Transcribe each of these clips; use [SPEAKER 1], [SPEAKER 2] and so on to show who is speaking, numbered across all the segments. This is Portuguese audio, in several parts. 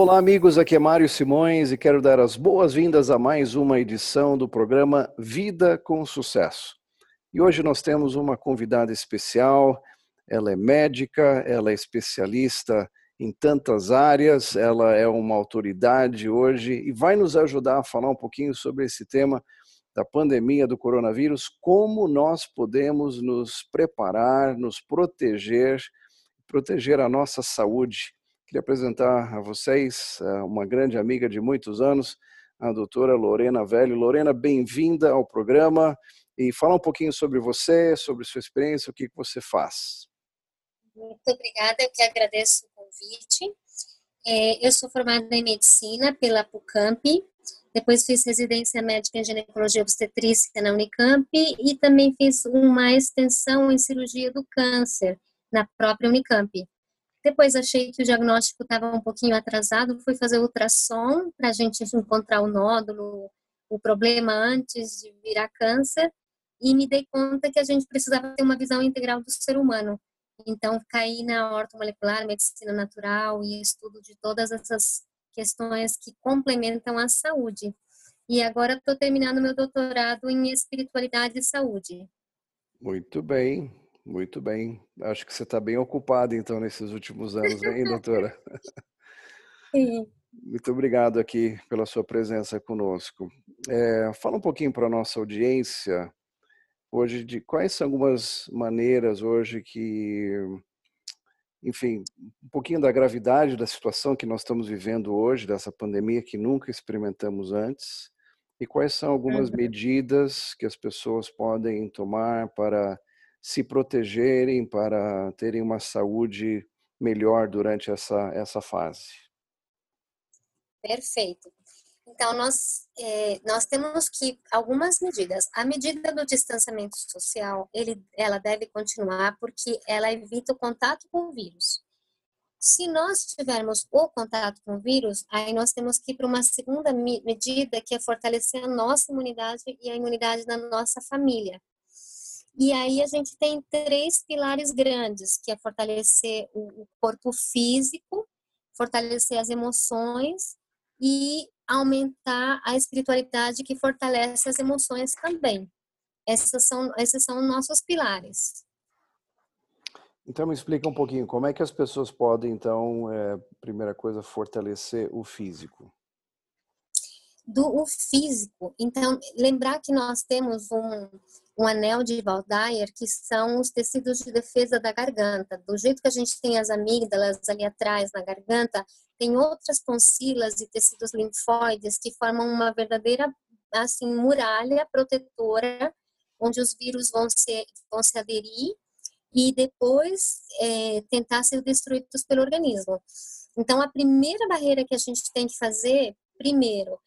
[SPEAKER 1] Olá, amigos. Aqui é Mário Simões e quero dar as boas-vindas a mais uma edição do programa Vida com Sucesso. E hoje nós temos uma convidada especial. Ela é médica, ela é especialista em tantas áreas, ela é uma autoridade hoje e vai nos ajudar a falar um pouquinho sobre esse tema da pandemia do coronavírus, como nós podemos nos preparar, nos proteger, proteger a nossa saúde Queria apresentar a vocês eh, uma grande amiga de muitos anos, a doutora Lorena Velho. Lorena, bem-vinda ao programa e fala um pouquinho sobre você, sobre sua experiência, o que você faz.
[SPEAKER 2] Muito obrigada, eu que agradeço o convite. É, eu sou formada em medicina pela PUCAMP, depois fiz residência médica em ginecologia obstetrícia na Unicamp e também fiz uma extensão em cirurgia do câncer na própria Unicamp. Depois achei que o diagnóstico estava um pouquinho atrasado, fui fazer ultrassom para a gente encontrar o nódulo, o problema antes de virar câncer, e me dei conta que a gente precisava ter uma visão integral do ser humano. Então, caí na ortomolecular, medicina natural e estudo de todas essas questões que complementam a saúde. E agora estou terminando meu doutorado em espiritualidade e saúde.
[SPEAKER 1] Muito bem. Muito bem. Acho que você está bem ocupada, então, nesses últimos anos, hein, doutora?
[SPEAKER 2] Sim.
[SPEAKER 1] Muito obrigado aqui pela sua presença conosco. É, fala um pouquinho para a nossa audiência hoje de quais são algumas maneiras hoje que, enfim, um pouquinho da gravidade da situação que nós estamos vivendo hoje, dessa pandemia que nunca experimentamos antes, e quais são algumas uhum. medidas que as pessoas podem tomar para se protegerem, para terem uma saúde melhor durante essa, essa fase.
[SPEAKER 2] Perfeito. Então, nós, é, nós temos que algumas medidas. A medida do distanciamento social, ele, ela deve continuar porque ela evita o contato com o vírus. Se nós tivermos o contato com o vírus, aí nós temos que ir para uma segunda medida, que é fortalecer a nossa imunidade e a imunidade da nossa família. E aí a gente tem três pilares grandes, que é fortalecer o corpo físico, fortalecer as emoções e aumentar a espiritualidade que fortalece as emoções também. Esses são, esses são nossos pilares.
[SPEAKER 1] Então me explica um pouquinho, como é que as pessoas podem, então, é, primeira coisa, fortalecer o físico?
[SPEAKER 2] Do o físico, então, lembrar que nós temos um, um anel de Valdayer, que são os tecidos de defesa da garganta. Do jeito que a gente tem as amígdalas ali atrás na garganta, tem outras tonsilas e tecidos linfóides que formam uma verdadeira assim muralha protetora, onde os vírus vão se, vão se aderir e depois é, tentar ser destruídos pelo organismo. Então, a primeira barreira que a gente tem que fazer, primeiro,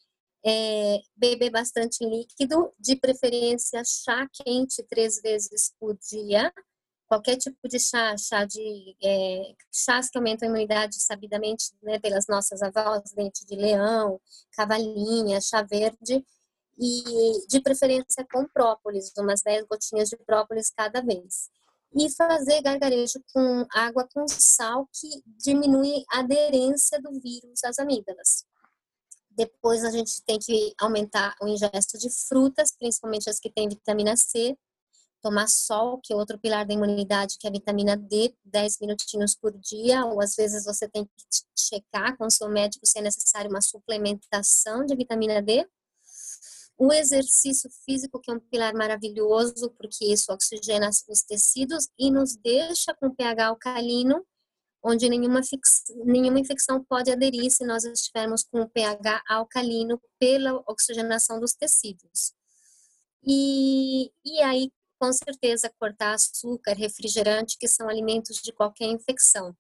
[SPEAKER 2] é, beber bastante líquido, de preferência chá quente três vezes por dia. Qualquer tipo de chá, chá de é, chás que aumentam a imunidade sabidamente né, pelas nossas avós, dente de leão, cavalinha, chá verde, e de preferência com própolis, umas 10 gotinhas de própolis cada vez. E fazer gargarejo com água com sal, que diminui a aderência do vírus às amígdalas. Depois a gente tem que aumentar o ingesto de frutas, principalmente as que têm vitamina C. Tomar sol, que é outro pilar da imunidade, que é a vitamina D, 10 minutinhos por dia, ou às vezes você tem que checar com o seu médico se é necessário uma suplementação de vitamina D. O exercício físico, que é um pilar maravilhoso, porque isso oxigena os tecidos e nos deixa com pH alcalino, onde nenhuma, fix, nenhuma infecção pode aderir se nós estivermos com o pH alcalino pela oxigenação dos tecidos. E, e aí, com certeza, cortar açúcar, refrigerante, que são alimentos de qualquer infecção.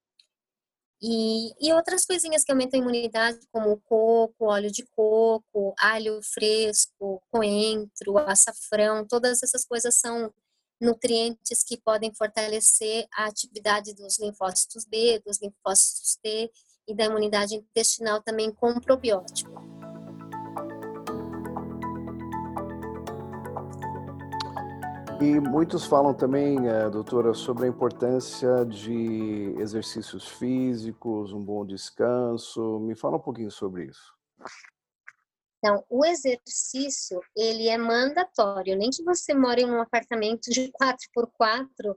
[SPEAKER 2] E, e outras coisinhas que aumentam a imunidade, como coco, óleo de coco, alho fresco, coentro, açafrão, todas essas coisas são nutrientes que podem fortalecer a atividade dos linfócitos B, dos linfócitos T e da imunidade intestinal também com probiótico.
[SPEAKER 1] E muitos falam também, eh, doutora, sobre a importância de exercícios físicos, um bom descanso. Me fala um pouquinho sobre isso.
[SPEAKER 2] Então, o exercício, ele é mandatório. Nem que você more em um apartamento de 4x4,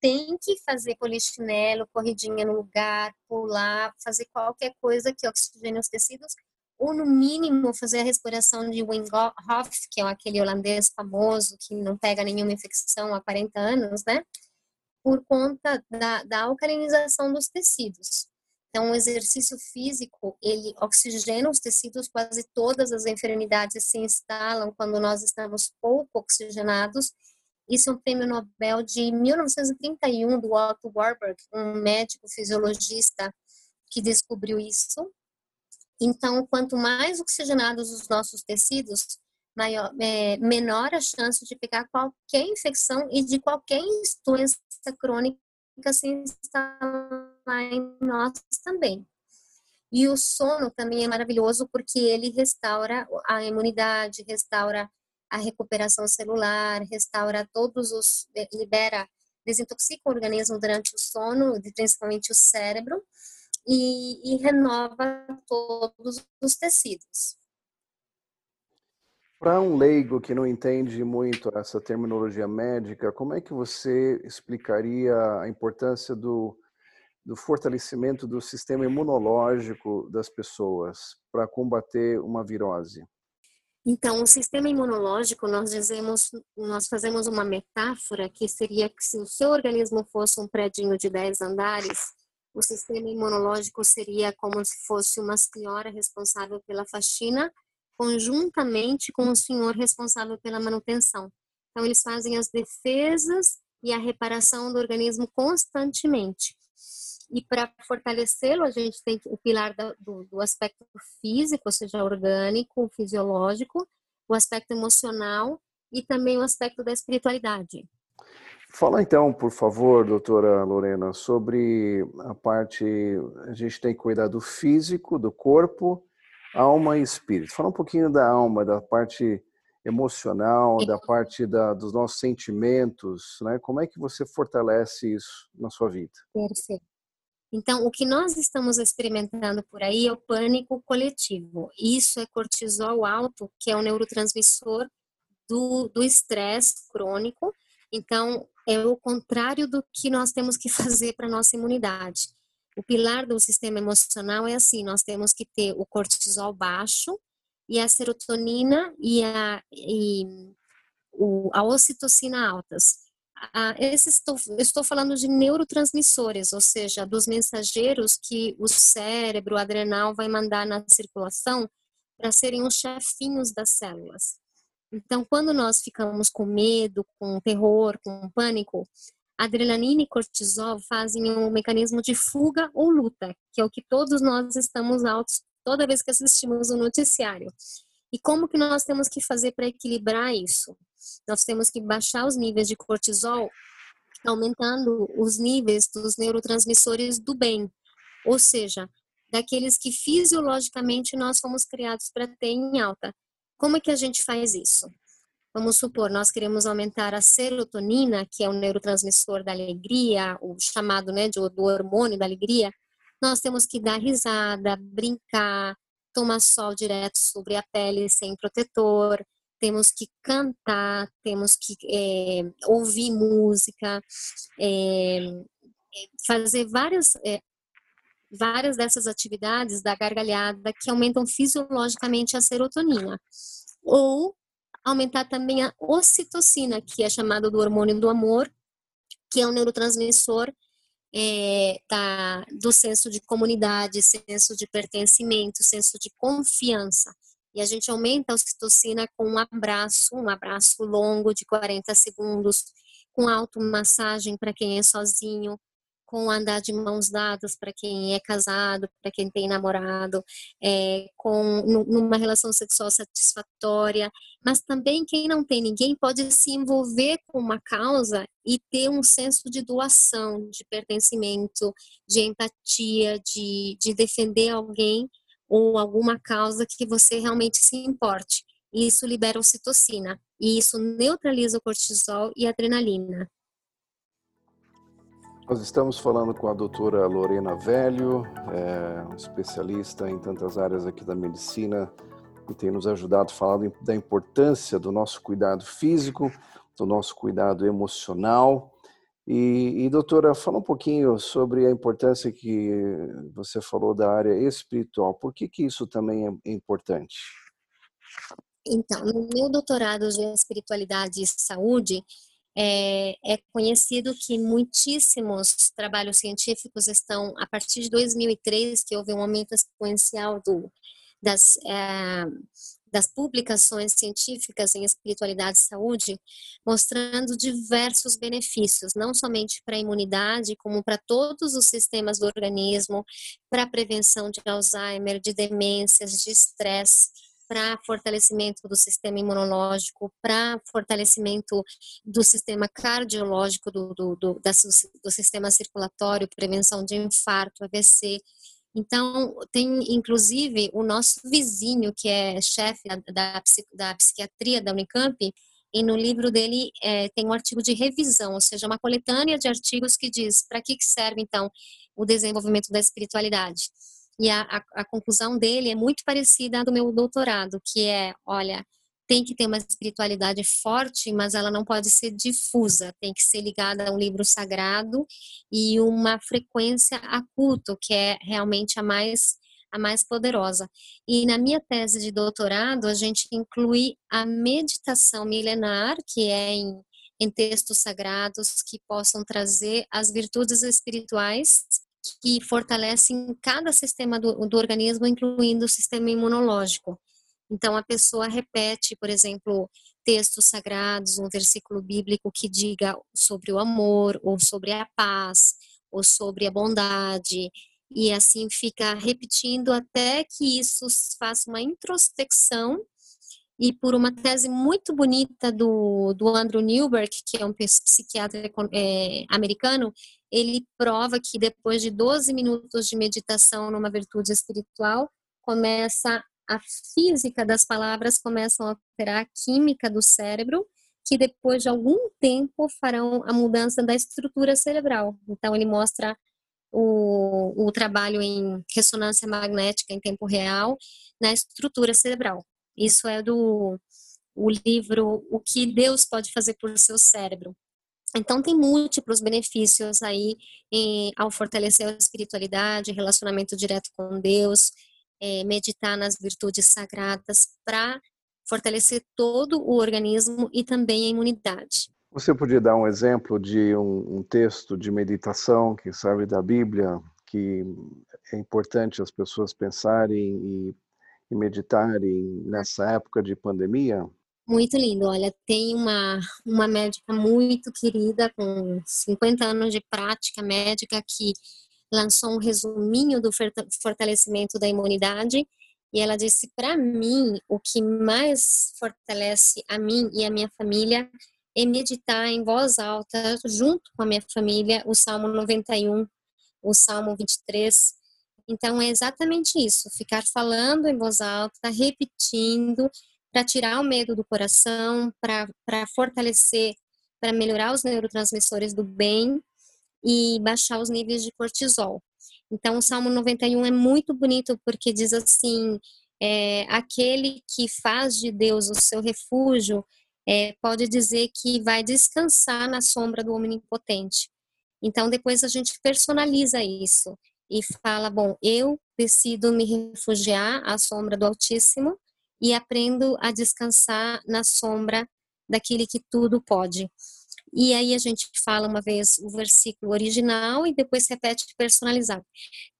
[SPEAKER 2] tem que fazer polichinelo, corridinha no lugar, pular, fazer qualquer coisa que oxigene os tecidos, ou no mínimo fazer a respiração de Wim Hof, que é aquele holandês famoso que não pega nenhuma infecção há 40 anos, né? Por conta da, da alcalinização dos tecidos. Então, o exercício físico, ele oxigena os tecidos, quase todas as enfermidades se instalam quando nós estamos pouco oxigenados. Isso é um prêmio Nobel de 1931 do Otto Warburg, um médico fisiologista que descobriu isso. Então, quanto mais oxigenados os nossos tecidos, maior, é, menor a chance de pegar qualquer infecção e de qualquer doença crônica se instalar em nós também. E o sono também é maravilhoso porque ele restaura a imunidade, restaura a recuperação celular, restaura todos os é, libera, desintoxica o organismo durante o sono, principalmente o cérebro, e, e renova todos os tecidos.
[SPEAKER 1] Para um leigo que não entende muito essa terminologia médica, como é que você explicaria a importância do, do fortalecimento do sistema imunológico das pessoas para combater uma virose?
[SPEAKER 2] Então, o sistema imunológico, nós dizemos, nós fazemos uma metáfora que seria que se o seu organismo fosse um predinho de 10 andares, o sistema imunológico seria como se fosse uma senhora responsável pela faxina conjuntamente com o senhor responsável pela manutenção. Então, eles fazem as defesas e a reparação do organismo constantemente. E para fortalecê-lo, a gente tem o pilar do, do aspecto físico, ou seja, orgânico, fisiológico, o aspecto emocional e também o aspecto da espiritualidade.
[SPEAKER 1] Fala então, por favor, doutora Lorena, sobre a parte. A gente tem que cuidar do físico, do corpo, alma e espírito. Fala um pouquinho da alma, da parte emocional, da parte da, dos nossos sentimentos, né? Como é que você fortalece isso na sua vida?
[SPEAKER 2] Perfeito. Então, o que nós estamos experimentando por aí é o pânico coletivo. Isso é cortisol alto, que é o neurotransmissor do estresse crônico. Então, é o contrário do que nós temos que fazer para nossa imunidade. O pilar do sistema emocional é assim: nós temos que ter o cortisol baixo e a serotonina e a, e o, a ocitocina altas. Estou, estou falando de neurotransmissores, ou seja, dos mensageiros que o cérebro adrenal vai mandar na circulação para serem os chefinhos das células. Então, quando nós ficamos com medo, com terror, com pânico, adrenalina e cortisol fazem um mecanismo de fuga ou luta, que é o que todos nós estamos altos toda vez que assistimos o um noticiário. E como que nós temos que fazer para equilibrar isso? Nós temos que baixar os níveis de cortisol, aumentando os níveis dos neurotransmissores do bem, ou seja, daqueles que fisiologicamente nós fomos criados para ter em alta. Como é que a gente faz isso? Vamos supor, nós queremos aumentar a serotonina, que é o neurotransmissor da alegria, o chamado né, de, do hormônio da alegria. Nós temos que dar risada, brincar, tomar sol direto sobre a pele sem protetor, temos que cantar, temos que é, ouvir música, é, fazer várias, é, várias dessas atividades da gargalhada que aumentam fisiologicamente a serotonina. Ou aumentar também a ocitocina, que é chamada do hormônio do amor, que é um neurotransmissor é, da, do senso de comunidade, senso de pertencimento, senso de confiança. E a gente aumenta a ocitocina com um abraço, um abraço longo de 40 segundos, com automassagem para quem é sozinho, com andar de mãos dadas para quem é casado, para quem tem namorado, é, com numa relação sexual satisfatória, mas também quem não tem ninguém pode se envolver com uma causa e ter um senso de doação, de pertencimento, de empatia, de, de defender alguém ou alguma causa que você realmente se importe. isso libera ocitocina, e isso neutraliza o cortisol e a adrenalina.
[SPEAKER 1] Nós estamos falando com a doutora Lorena Velho, é, especialista em tantas áreas aqui da medicina, que tem nos ajudado a falar da importância do nosso cuidado físico, do nosso cuidado emocional. E, e, doutora, fala um pouquinho sobre a importância que você falou da área espiritual. Por que, que isso também é importante?
[SPEAKER 2] Então, no meu doutorado de espiritualidade e saúde, é, é, conhecido que muitíssimos trabalhos científicos estão, a partir de 2003, que houve um aumento exponencial do, das, é, das publicações científicas em espiritualidade e saúde, mostrando diversos benefícios, não somente para a imunidade, como para todos os sistemas do organismo, para a prevenção de Alzheimer, de demências, de estresse para fortalecimento do sistema imunológico, para fortalecimento do sistema cardiológico, do, do, do, do, sistema circulatório, prevenção de infarto, AVC. Então, tem inclusive o nosso vizinho, que é chefe da, da, da psiquiatria da Unicamp, e no livro dele é, tem um artigo de revisão, ou seja, uma coletânea de artigos que diz para que serve, então, o desenvolvimento da espiritualidade. E a, a, a conclusão dele é muito parecida à do meu doutorado, que é, olha, tem que ter uma espiritualidade forte, mas ela não pode ser difusa, tem que ser ligada a um livro sagrado e uma frequência a culto, que é realmente a mais a mais poderosa. E na minha tese de doutorado, a gente inclui a meditação milenar, que é em, em textos sagrados que possam trazer as virtudes espirituais que fortalecem cada sistema do, do organismo, incluindo o sistema imunológico. Então, a pessoa repete, por exemplo, textos sagrados, um versículo bíblico que diga sobre o amor, ou sobre a paz, ou sobre a bondade, e assim fica repetindo até que isso faça uma introspecção. E por uma tese muito bonita do, do Andrew Newberg, que é um psiquiatra é, americano, ele prova que depois de 12 minutos de meditação numa virtude espiritual, começa a física das palavras começam a alterar a química do cérebro, que depois de algum tempo farão a mudança da estrutura cerebral. Então ele mostra o, o trabalho em ressonância magnética em tempo real na estrutura cerebral. Isso é do o livro O que Deus pode fazer por seu cérebro. Então, tem múltiplos benefícios aí em, ao fortalecer a espiritualidade, relacionamento direto com Deus, é, meditar nas virtudes sagradas para fortalecer todo o organismo e também a imunidade.
[SPEAKER 1] Você podia dar um exemplo de um, um texto de meditação que serve da Bíblia, que é importante as pessoas pensarem e, e meditarem nessa época de pandemia?
[SPEAKER 2] Muito lindo. Olha, tem uma, uma médica muito querida, com 50 anos de prática médica, que lançou um resuminho do fortalecimento da imunidade. E ela disse: para mim, o que mais fortalece a mim e a minha família é meditar em voz alta, junto com a minha família, o Salmo 91, o Salmo 23. Então, é exatamente isso: ficar falando em voz alta, repetindo para tirar o medo do coração, para fortalecer, para melhorar os neurotransmissores do bem e baixar os níveis de cortisol. Então, o Salmo 91 é muito bonito porque diz assim: é, aquele que faz de Deus o seu refúgio é, pode dizer que vai descansar na sombra do Onipotente. Então, depois a gente personaliza isso e fala: bom, eu decido me refugiar à sombra do Altíssimo e aprendo a descansar na sombra daquele que tudo pode. E aí a gente fala uma vez o versículo original e depois repete personalizado.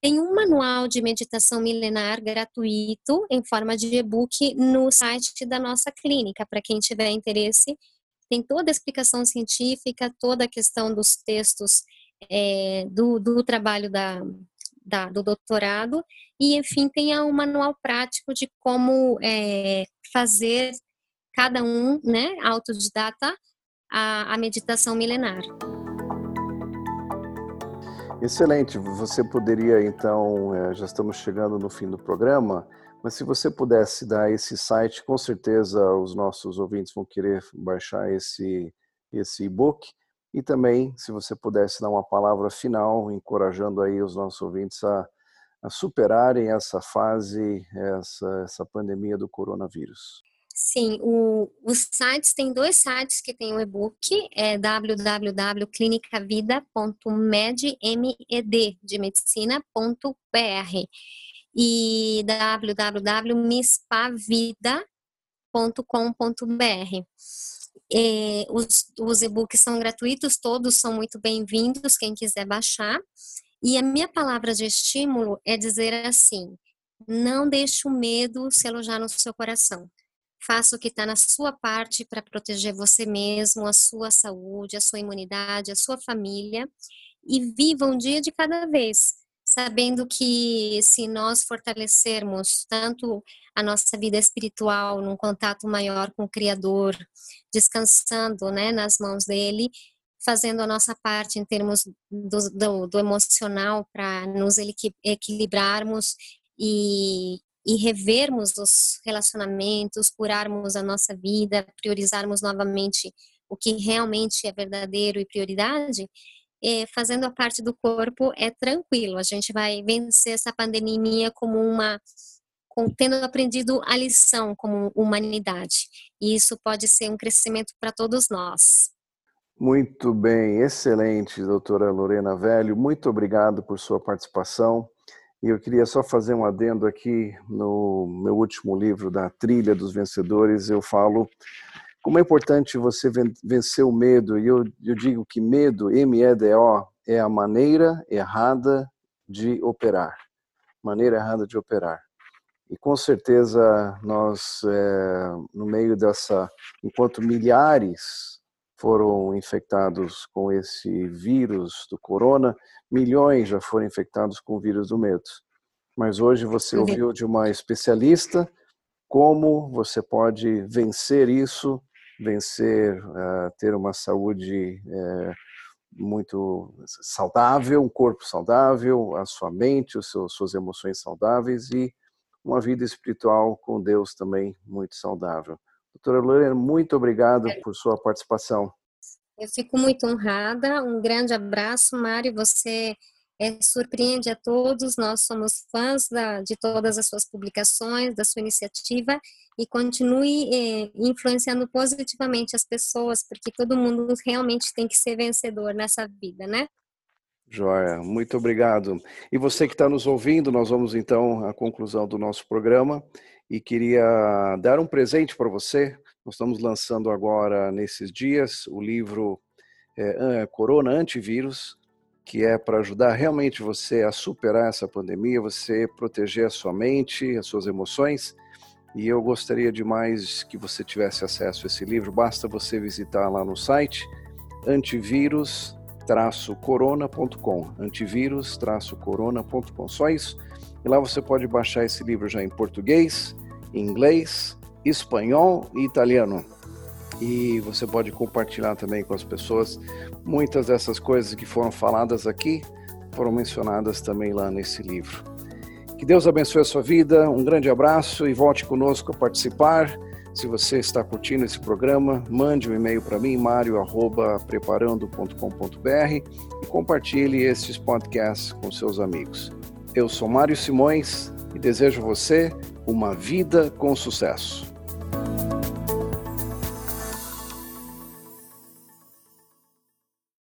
[SPEAKER 2] Tem um manual de meditação milenar gratuito em forma de e-book no site da nossa clínica, para quem tiver interesse. Tem toda a explicação científica, toda a questão dos textos é, do, do trabalho da, da, do doutorado e, enfim, tenha um manual prático de como é, fazer cada um, né, autodidata, a, a meditação milenar.
[SPEAKER 1] Excelente. Você poderia, então, é, já estamos chegando no fim do programa, Mas se você pudesse dar esse site, com certeza os nossos ouvintes vão querer baixar esse esse e-book. E também, se você pudesse dar uma palavra final, encorajando aí os nossos ouvintes a, a superarem essa fase, essa, essa pandemia do coronavírus.
[SPEAKER 2] Sim, o, os sites, tem dois sites que tem o e-book, é www.clinicavida.med, de medicina.br e www.mispavida.com.br. É, os, os e-books são gratuitos, todos são muito bem-vindos, quem quiser baixar. E a minha palavra de estímulo é dizer assim: não deixe o medo se alojar no seu coração. Faça o que está na sua parte para proteger você mesmo, a sua saúde, a sua imunidade, a sua família. E viva um dia de cada vez, sabendo que se nós fortalecermos tanto a nossa vida espiritual num contato maior com o Criador, descansando né, nas mãos dele, fazendo a nossa parte em termos do, do, do emocional para nos equilibrarmos e, e revermos os relacionamentos, curarmos a nossa vida, priorizarmos novamente o que realmente é verdadeiro e prioridade, fazendo a parte do corpo é tranquilo. A gente vai vencer essa pandemia como uma tendo aprendido a lição como humanidade. E isso pode ser um crescimento para todos nós.
[SPEAKER 1] Muito bem, excelente, doutora Lorena Velho. Muito obrigado por sua participação. E eu queria só fazer um adendo aqui no meu último livro da Trilha dos Vencedores, eu falo como é importante você vencer o medo. E eu, eu digo que medo, M-E-D-O, é a maneira errada de operar. Maneira errada de operar. E com certeza nós, é, no meio dessa, enquanto milhares foram infectados com esse vírus do corona, milhões já foram infectados com o vírus do medo. Mas hoje você ouviu de uma especialista como você pode vencer isso, vencer, uh, ter uma saúde uh, muito saudável, um corpo saudável, a sua mente, os seus, suas emoções saudáveis e uma vida espiritual com Deus também muito saudável. Doutora Lorena, muito obrigado é. por sua participação.
[SPEAKER 2] Eu fico muito honrada. Um grande abraço, Mário. Você é, surpreende a todos. Nós somos fãs da, de todas as suas publicações, da sua iniciativa e continue é, influenciando positivamente as pessoas, porque todo mundo realmente tem que ser vencedor nessa vida, né?
[SPEAKER 1] Joia, muito obrigado. E você que está nos ouvindo, nós vamos então à conclusão do nosso programa e queria dar um presente para você. Nós estamos lançando agora, nesses dias, o livro é, Corona Antivírus, que é para ajudar realmente você a superar essa pandemia, você proteger a sua mente, as suas emoções. E eu gostaria demais que você tivesse acesso a esse livro. Basta você visitar lá no site antivírus-corona.com, antivírus-corona.com. Só isso. E lá você pode baixar esse livro já em português, inglês, espanhol e italiano. E você pode compartilhar também com as pessoas. Muitas dessas coisas que foram faladas aqui foram mencionadas também lá nesse livro. Que Deus abençoe a sua vida, um grande abraço e volte conosco a participar. Se você está curtindo esse programa, mande um e-mail para mim, mario@preparando.com.br e compartilhe estes podcasts com seus amigos. Eu sou Mário Simões e desejo a você uma vida com sucesso.